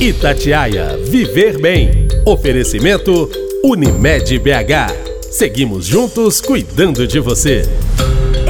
Itatiaia Viver Bem. Oferecimento Unimed BH. Seguimos juntos cuidando de você.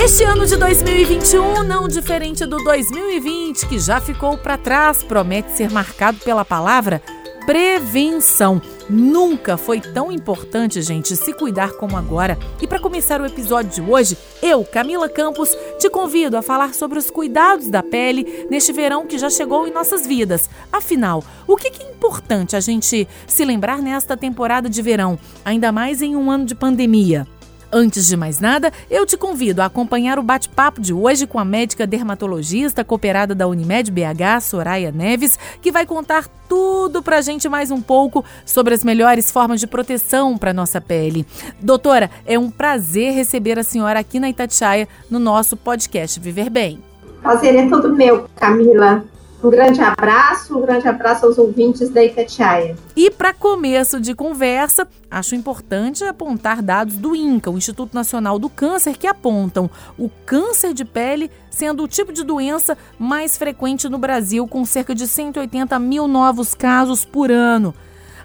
Este ano de 2021, não diferente do 2020, que já ficou para trás, promete ser marcado pela palavra prevenção. Nunca foi tão importante, gente, se cuidar como agora. E para começar o episódio de hoje, eu, Camila Campos, te convido a falar sobre os cuidados da pele neste verão que já chegou em nossas vidas. Afinal, o que é importante a gente se lembrar nesta temporada de verão, ainda mais em um ano de pandemia? Antes de mais nada, eu te convido a acompanhar o bate-papo de hoje com a médica dermatologista cooperada da Unimed BH, Soraya Neves, que vai contar tudo pra gente mais um pouco sobre as melhores formas de proteção para nossa pele. Doutora, é um prazer receber a senhora aqui na Itatiaia no nosso podcast Viver Bem. Prazer é todo meu, Camila. Um grande abraço, um grande abraço aos ouvintes da Itatiaia. E para começo de conversa, acho importante apontar dados do INCA, o Instituto Nacional do Câncer, que apontam o câncer de pele sendo o tipo de doença mais frequente no Brasil, com cerca de 180 mil novos casos por ano.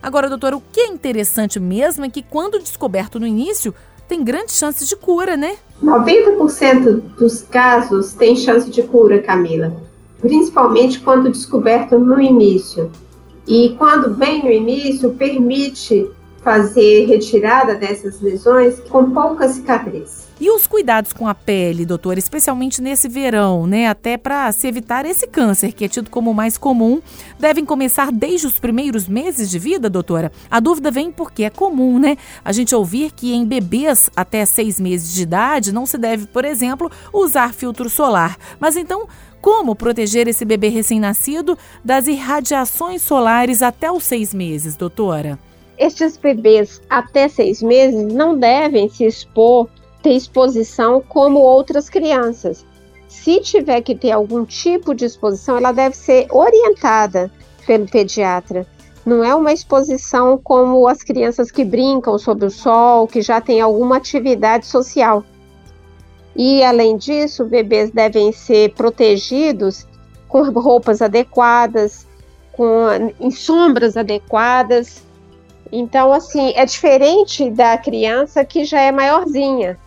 Agora, doutora, o que é interessante mesmo é que, quando descoberto no início, tem grandes chances de cura, né? 90% dos casos tem chance de cura, Camila principalmente quando descoberto no início. E quando bem no início, permite fazer retirada dessas lesões com pouca cicatriz. E os cuidados com a pele, doutor, especialmente nesse verão, né? Até para se evitar esse câncer, que é tido como mais comum, devem começar desde os primeiros meses de vida, doutora? A dúvida vem porque é comum, né? A gente ouvir que em bebês até seis meses de idade não se deve, por exemplo, usar filtro solar. Mas então, como proteger esse bebê recém-nascido das irradiações solares até os seis meses, doutora? Estes bebês até seis meses não devem se expor, ter exposição como outras crianças. Se tiver que ter algum tipo de exposição, ela deve ser orientada pelo pediatra. Não é uma exposição como as crianças que brincam sob o sol, que já têm alguma atividade social. E, além disso, bebês devem ser protegidos com roupas adequadas, com em sombras adequadas. Então, assim, é diferente da criança que já é maiorzinha.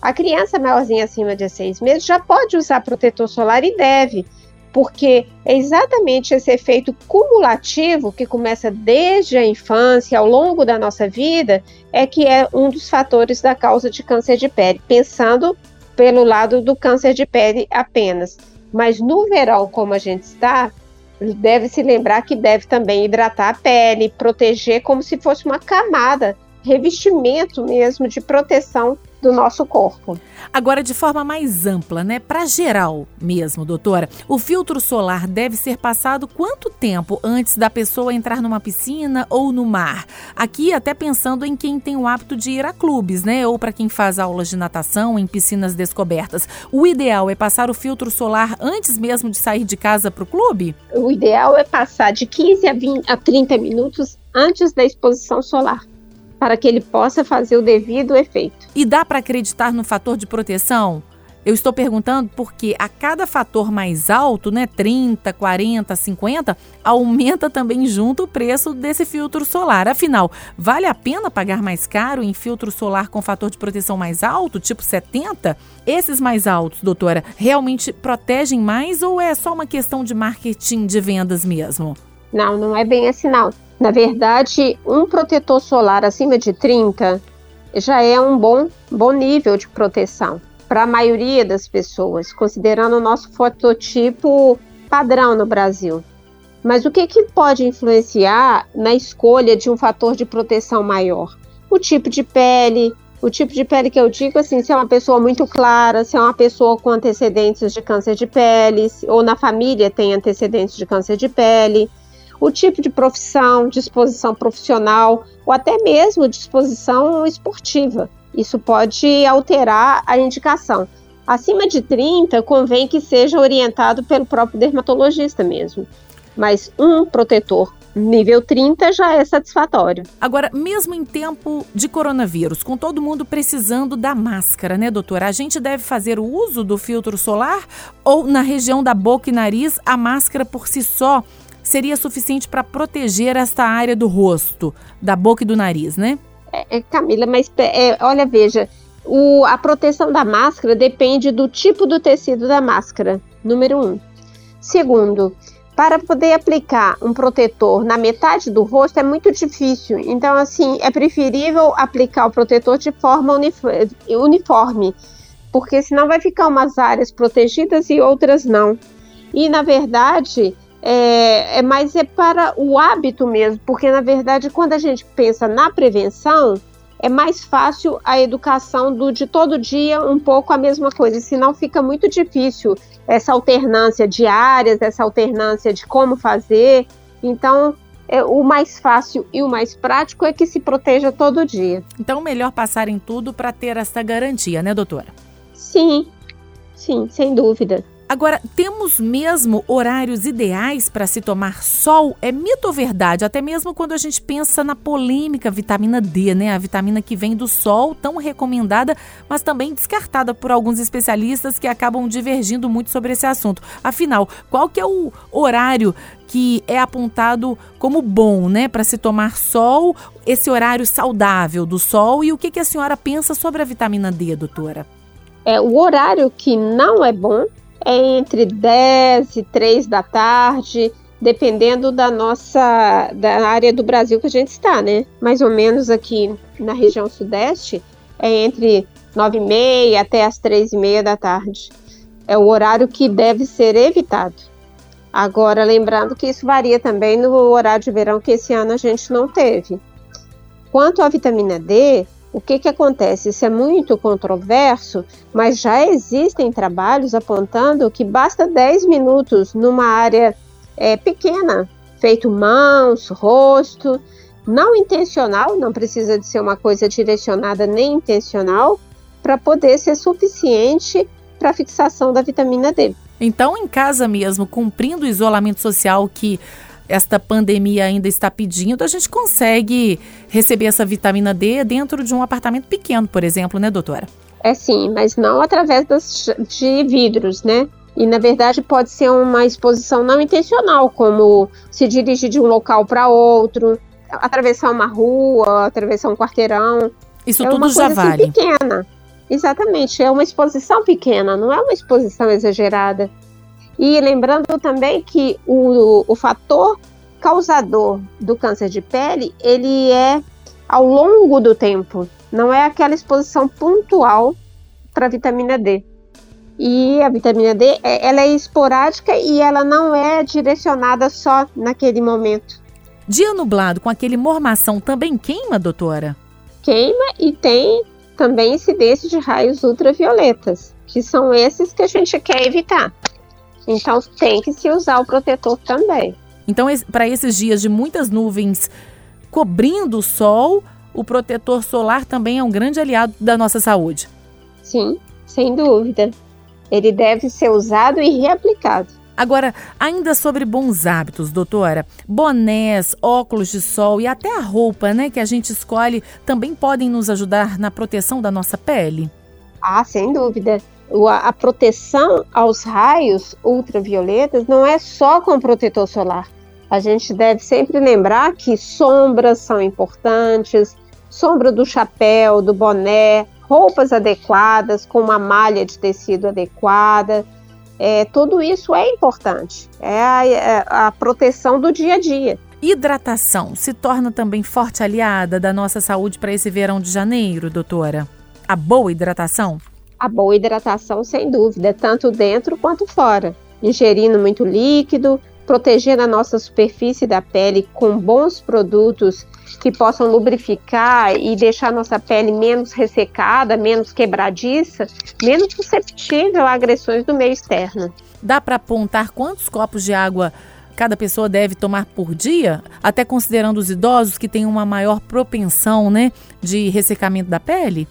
A criança maiorzinha acima de seis meses já pode usar protetor solar e deve, porque é exatamente esse efeito cumulativo que começa desde a infância, ao longo da nossa vida, é que é um dos fatores da causa de câncer de pele, pensando pelo lado do câncer de pele apenas. Mas no verão, como a gente está, deve se lembrar que deve também hidratar a pele, proteger como se fosse uma camada, revestimento mesmo de proteção do nosso corpo. Agora, de forma mais ampla, né? Para geral mesmo, doutora, o filtro solar deve ser passado quanto tempo antes da pessoa entrar numa piscina ou no mar? Aqui, até pensando em quem tem o hábito de ir a clubes, né? Ou para quem faz aulas de natação em piscinas descobertas. O ideal é passar o filtro solar antes mesmo de sair de casa para o clube? O ideal é passar de 15 a, 20, a 30 minutos antes da exposição solar para que ele possa fazer o devido efeito. E dá para acreditar no fator de proteção? Eu estou perguntando porque a cada fator mais alto, né, 30, 40, 50, aumenta também junto o preço desse filtro solar. Afinal, vale a pena pagar mais caro em filtro solar com fator de proteção mais alto, tipo 70? Esses mais altos, doutora, realmente protegem mais ou é só uma questão de marketing de vendas mesmo? Não, não é bem assim não. Na verdade, um protetor solar acima de 30 já é um bom, bom nível de proteção para a maioria das pessoas, considerando o nosso fototipo padrão no Brasil. Mas o que, que pode influenciar na escolha de um fator de proteção maior? O tipo de pele, o tipo de pele que eu digo assim, se é uma pessoa muito clara, se é uma pessoa com antecedentes de câncer de pele, ou na família tem antecedentes de câncer de pele, o tipo de profissão, disposição profissional ou até mesmo disposição esportiva. Isso pode alterar a indicação. Acima de 30, convém que seja orientado pelo próprio dermatologista mesmo. Mas um protetor nível 30 já é satisfatório. Agora, mesmo em tempo de coronavírus, com todo mundo precisando da máscara, né, doutora? A gente deve fazer o uso do filtro solar ou na região da boca e nariz a máscara por si só seria suficiente para proteger esta área do rosto, da boca e do nariz, né? É, é Camila, mas é, olha, veja, o, a proteção da máscara depende do tipo do tecido da máscara, número um. Segundo, para poder aplicar um protetor na metade do rosto é muito difícil. Então, assim, é preferível aplicar o protetor de forma uniforme, porque senão vai ficar umas áreas protegidas e outras não. E, na verdade, é, é mais é para o hábito mesmo, porque, na verdade, quando a gente pensa na prevenção, é mais fácil a educação do de todo dia um pouco a mesma coisa, senão fica muito difícil essa alternância de áreas, essa alternância de como fazer. Então, é, o mais fácil e o mais prático é que se proteja todo dia. Então, melhor passar em tudo para ter essa garantia, né, doutora? Sim, sim, sem dúvida. Agora, temos mesmo horários ideais para se tomar sol? É mito ou verdade? Até mesmo quando a gente pensa na polêmica vitamina D, né? A vitamina que vem do sol, tão recomendada, mas também descartada por alguns especialistas que acabam divergindo muito sobre esse assunto. Afinal, qual que é o horário que é apontado como bom, né, para se tomar sol, esse horário saudável do sol e o que, que a senhora pensa sobre a vitamina D, doutora? É, o horário que não é bom é entre 10 e 3 da tarde, dependendo da nossa da área do Brasil que a gente está, né? Mais ou menos aqui na região sudeste é entre 9 e meia até as 3 e meia da tarde. É o horário que deve ser evitado. Agora, lembrando que isso varia também no horário de verão que esse ano a gente não teve. Quanto à vitamina D, o que, que acontece? Isso é muito controverso, mas já existem trabalhos apontando que basta 10 minutos numa área é, pequena, feito mãos, rosto, não intencional, não precisa de ser uma coisa direcionada nem intencional, para poder ser suficiente para fixação da vitamina D. Então, em casa mesmo, cumprindo o isolamento social que esta pandemia ainda está pedindo, a gente consegue receber essa vitamina D dentro de um apartamento pequeno, por exemplo, né, doutora? É sim, mas não através das, de vidros, né? E na verdade pode ser uma exposição não intencional, como se dirigir de um local para outro, atravessar uma rua, atravessar um quarteirão. Isso é tudo já assim, vale. Assim, pequena. Exatamente, é uma exposição pequena, não é uma exposição exagerada. E lembrando também que o, o fator causador do câncer de pele, ele é ao longo do tempo, não é aquela exposição pontual para a vitamina D. E a vitamina D, é, ela é esporádica e ela não é direcionada só naquele momento. Dia nublado com aquele mormação também queima, doutora? Queima e tem também incidência de raios ultravioletas, que são esses que a gente quer evitar. Então tem que se usar o protetor também. Então, para esses dias de muitas nuvens cobrindo o sol, o protetor solar também é um grande aliado da nossa saúde. Sim, sem dúvida. Ele deve ser usado e reaplicado. Agora, ainda sobre bons hábitos, doutora, bonés, óculos de sol e até a roupa, né, que a gente escolhe, também podem nos ajudar na proteção da nossa pele? Ah, sem dúvida a proteção aos raios ultravioletas não é só com protetor solar. A gente deve sempre lembrar que sombras são importantes, sombra do chapéu, do boné, roupas adequadas, com uma malha de tecido adequada. É, tudo isso é importante. É a, é a proteção do dia a dia. Hidratação se torna também forte aliada da nossa saúde para esse verão de janeiro, doutora? A boa hidratação? A boa hidratação, sem dúvida, tanto dentro quanto fora. Ingerindo muito líquido, protegendo a nossa superfície da pele com bons produtos que possam lubrificar e deixar nossa pele menos ressecada, menos quebradiça, menos susceptível a agressões do meio externo. Dá para apontar quantos copos de água cada pessoa deve tomar por dia, até considerando os idosos que têm uma maior propensão, né, de ressecamento da pele?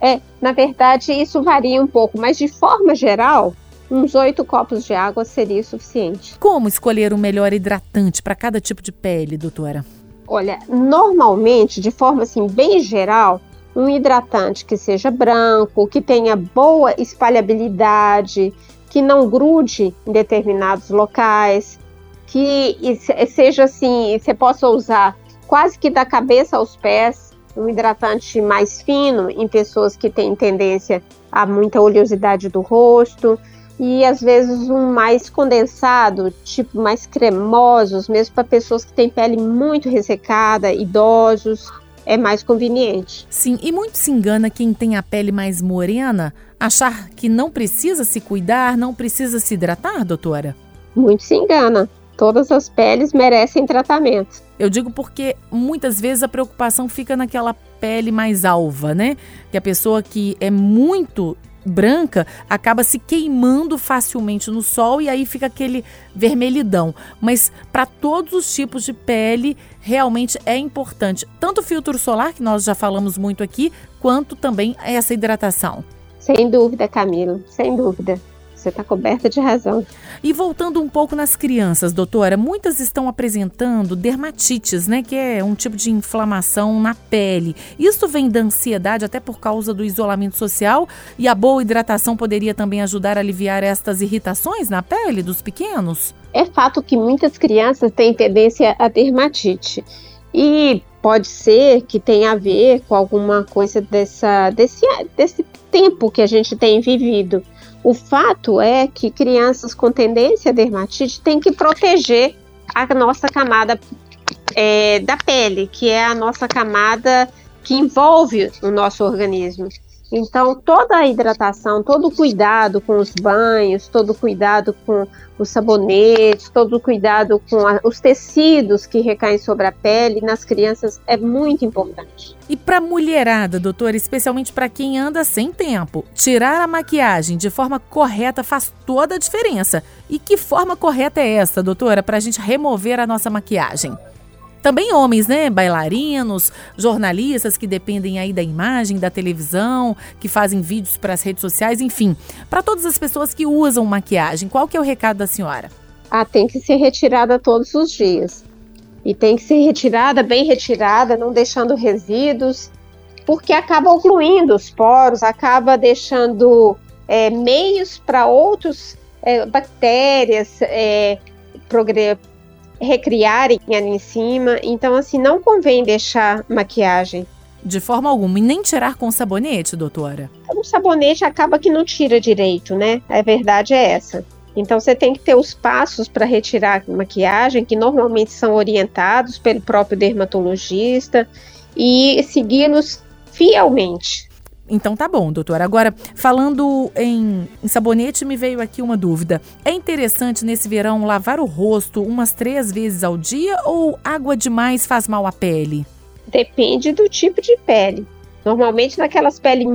É, na verdade, isso varia um pouco, mas de forma geral, uns oito copos de água seria suficiente. Como escolher o melhor hidratante para cada tipo de pele, doutora? Olha, normalmente, de forma assim bem geral, um hidratante que seja branco, que tenha boa espalhabilidade, que não grude em determinados locais, que seja assim, você possa usar quase que da cabeça aos pés, um hidratante mais fino em pessoas que têm tendência a muita oleosidade do rosto e às vezes um mais condensado, tipo mais cremosos, mesmo para pessoas que têm pele muito ressecada, idosos, é mais conveniente. Sim, e muito se engana quem tem a pele mais morena achar que não precisa se cuidar, não precisa se hidratar, doutora? Muito se engana. Todas as peles merecem tratamento. Eu digo porque muitas vezes a preocupação fica naquela pele mais alva, né? Que a pessoa que é muito branca acaba se queimando facilmente no sol e aí fica aquele vermelhidão. Mas para todos os tipos de pele, realmente é importante tanto o filtro solar, que nós já falamos muito aqui, quanto também essa hidratação. Sem dúvida, Camila, sem dúvida. Você está coberta de razão. E voltando um pouco nas crianças, doutora, muitas estão apresentando dermatites, né? Que é um tipo de inflamação na pele. Isso vem da ansiedade, até por causa do isolamento social, e a boa hidratação poderia também ajudar a aliviar estas irritações na pele dos pequenos? É fato que muitas crianças têm tendência a dermatite. E pode ser que tenha a ver com alguma coisa dessa, desse, desse tempo que a gente tem vivido. O fato é que crianças com tendência a dermatite têm que proteger a nossa camada é, da pele, que é a nossa camada que envolve o nosso organismo. Então, toda a hidratação, todo o cuidado com os banhos, todo o cuidado com os sabonetes, todo o cuidado com a, os tecidos que recaem sobre a pele nas crianças é muito importante. E para mulherada, doutora, especialmente para quem anda sem tempo, tirar a maquiagem de forma correta faz toda a diferença. E que forma correta é essa, doutora, para a gente remover a nossa maquiagem? Também homens, né? Bailarinos, jornalistas que dependem aí da imagem, da televisão, que fazem vídeos para as redes sociais, enfim. Para todas as pessoas que usam maquiagem, qual que é o recado da senhora? Ah, tem que ser retirada todos os dias. E tem que ser retirada, bem retirada, não deixando resíduos, porque acaba ocluindo os poros, acaba deixando é, meios para outros é, bactérias é, recriarem ali em cima. Então, assim, não convém deixar maquiagem. De forma alguma, e nem tirar com sabonete, doutora? O sabonete acaba que não tira direito, né? A verdade é essa. Então você tem que ter os passos para retirar a maquiagem, que normalmente são orientados pelo próprio dermatologista, e segui-los fielmente. Então tá bom, doutora. Agora, falando em, em, sabonete, me veio aqui uma dúvida. É interessante nesse verão lavar o rosto umas três vezes ao dia ou água demais faz mal à pele? Depende do tipo de pele. Normalmente naquelas pele,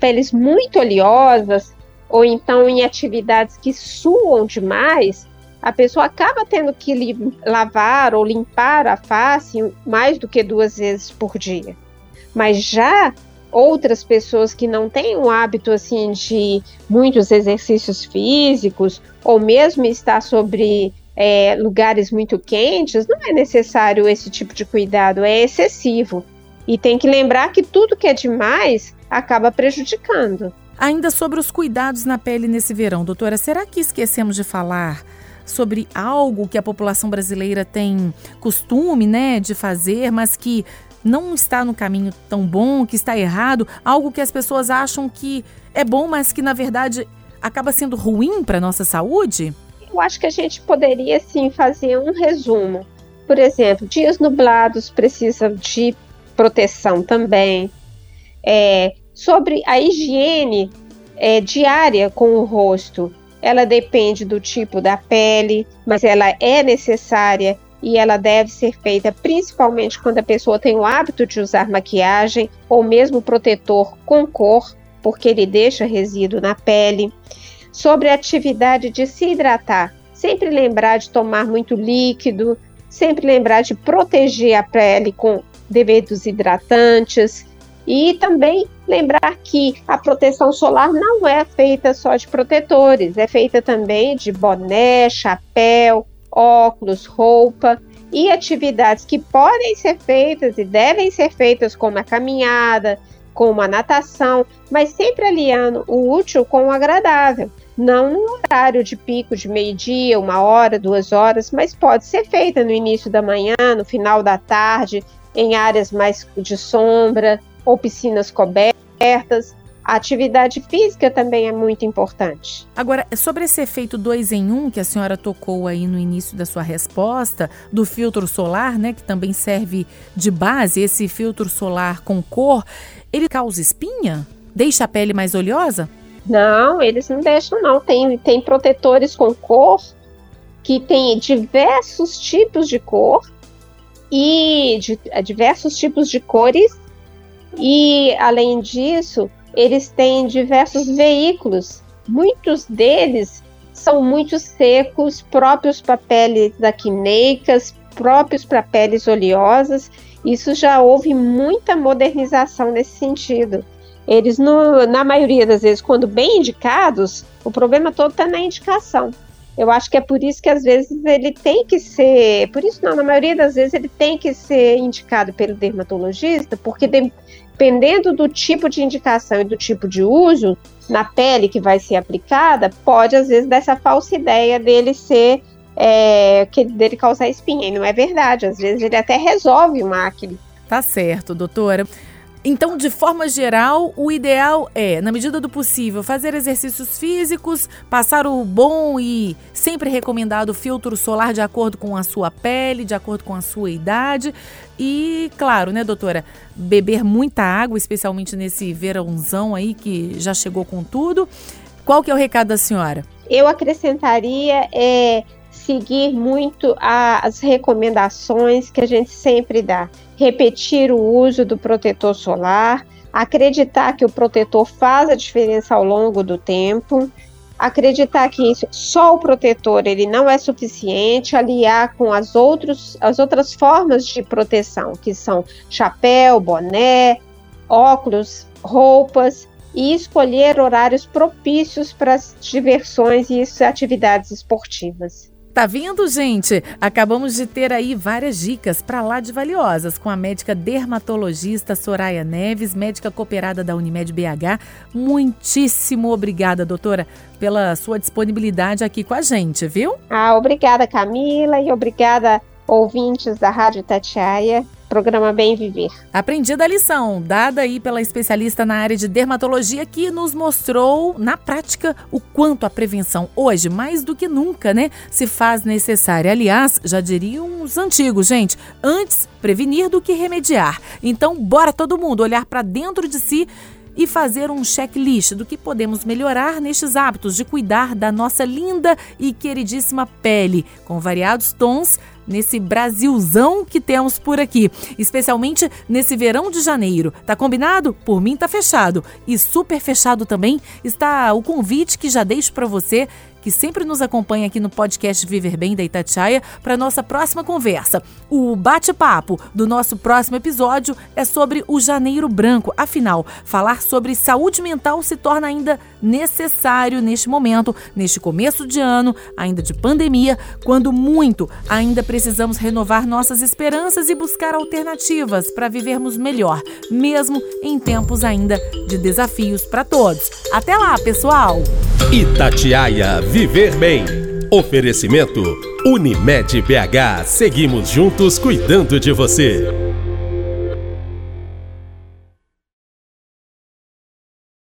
peles muito oleosas ou então em atividades que suam demais, a pessoa acaba tendo que lavar ou limpar a face mais do que duas vezes por dia. Mas já outras pessoas que não têm um hábito assim de muitos exercícios físicos ou mesmo estar sobre é, lugares muito quentes, não é necessário esse tipo de cuidado, é excessivo. E tem que lembrar que tudo que é demais acaba prejudicando. Ainda sobre os cuidados na pele nesse verão, doutora, será que esquecemos de falar sobre algo que a população brasileira tem costume, né, de fazer, mas que não está no caminho tão bom, que está errado, algo que as pessoas acham que é bom, mas que na verdade acaba sendo ruim para nossa saúde? Eu acho que a gente poderia sim fazer um resumo. Por exemplo, dias nublados precisam de proteção também. É, sobre a higiene é, diária com o rosto, ela depende do tipo da pele, mas ela é necessária e ela deve ser feita principalmente quando a pessoa tem o hábito de usar maquiagem ou mesmo protetor com cor, porque ele deixa resíduo na pele. Sobre a atividade de se hidratar, sempre lembrar de tomar muito líquido, sempre lembrar de proteger a pele com devidos hidratantes e também lembrar que a proteção solar não é feita só de protetores, é feita também de boné, chapéu, óculos, roupa e atividades que podem ser feitas e devem ser feitas, como a caminhada, como a natação, mas sempre aliando o útil com o agradável. não no horário de pico de meio-dia, uma hora, duas horas, mas pode ser feita no início da manhã, no final da tarde, em áreas mais de sombra ou piscinas cobertas. A atividade física também é muito importante. Agora, sobre esse efeito 2 em 1 um, que a senhora tocou aí no início da sua resposta, do filtro solar, né, que também serve de base, esse filtro solar com cor, ele causa espinha? Deixa a pele mais oleosa? Não, eles não deixam não. Tem, tem protetores com cor que tem diversos tipos de cor e de, diversos tipos de cores e além disso eles têm diversos veículos. Muitos deles são muito secos, próprios para peles acneicas, próprios para peles oleosas. Isso já houve muita modernização nesse sentido. Eles, no, na maioria das vezes, quando bem indicados, o problema todo está na indicação. Eu acho que é por isso que às vezes ele tem que ser, por isso não, na maioria das vezes ele tem que ser indicado pelo dermatologista, porque dependendo do tipo de indicação e do tipo de uso na pele que vai ser aplicada, pode às vezes dar essa falsa ideia dele ser é, que dele causar espinha. E não é verdade. Às vezes ele até resolve uma acne. Tá certo, doutora. Então, de forma geral, o ideal é, na medida do possível, fazer exercícios físicos, passar o bom e sempre recomendado filtro solar de acordo com a sua pele, de acordo com a sua idade. E, claro, né, doutora, beber muita água, especialmente nesse verãozão aí que já chegou com tudo. Qual que é o recado da senhora? Eu acrescentaria é, seguir muito as recomendações que a gente sempre dá repetir o uso do protetor solar, acreditar que o protetor faz a diferença ao longo do tempo, acreditar que isso, só o protetor ele não é suficiente, aliar com as, outros, as outras formas de proteção, que são chapéu, boné, óculos, roupas, e escolher horários propícios para as diversões e atividades esportivas. Tá vendo, gente? Acabamos de ter aí várias dicas para lá de valiosas com a médica dermatologista Soraya Neves, médica cooperada da Unimed BH. Muitíssimo obrigada, doutora, pela sua disponibilidade aqui com a gente, viu? Ah, obrigada, Camila, e obrigada, ouvintes da Rádio Tatiaia programa Bem Viver. Aprendida a lição, dada aí pela especialista na área de dermatologia, que nos mostrou na prática o quanto a prevenção hoje, mais do que nunca, né, se faz necessária. Aliás, já diriam os antigos, gente, antes prevenir do que remediar. Então, bora todo mundo olhar para dentro de si e fazer um checklist do que podemos melhorar nestes hábitos de cuidar da nossa linda e queridíssima pele, com variados tons nesse Brasilzão que temos por aqui, especialmente nesse verão de janeiro. Tá combinado? Por mim tá fechado. E super fechado também está o convite que já deixo para você que sempre nos acompanha aqui no podcast Viver Bem da Itatiaia, para nossa próxima conversa. O bate-papo do nosso próximo episódio é sobre o Janeiro Branco. Afinal, falar sobre saúde mental se torna ainda necessário neste momento, neste começo de ano, ainda de pandemia, quando muito ainda precisamos renovar nossas esperanças e buscar alternativas para vivermos melhor, mesmo em tempos ainda de desafios para todos. Até lá, pessoal! Itatiaia Viver Bem. Oferecimento Unimed BH. Seguimos juntos cuidando de você.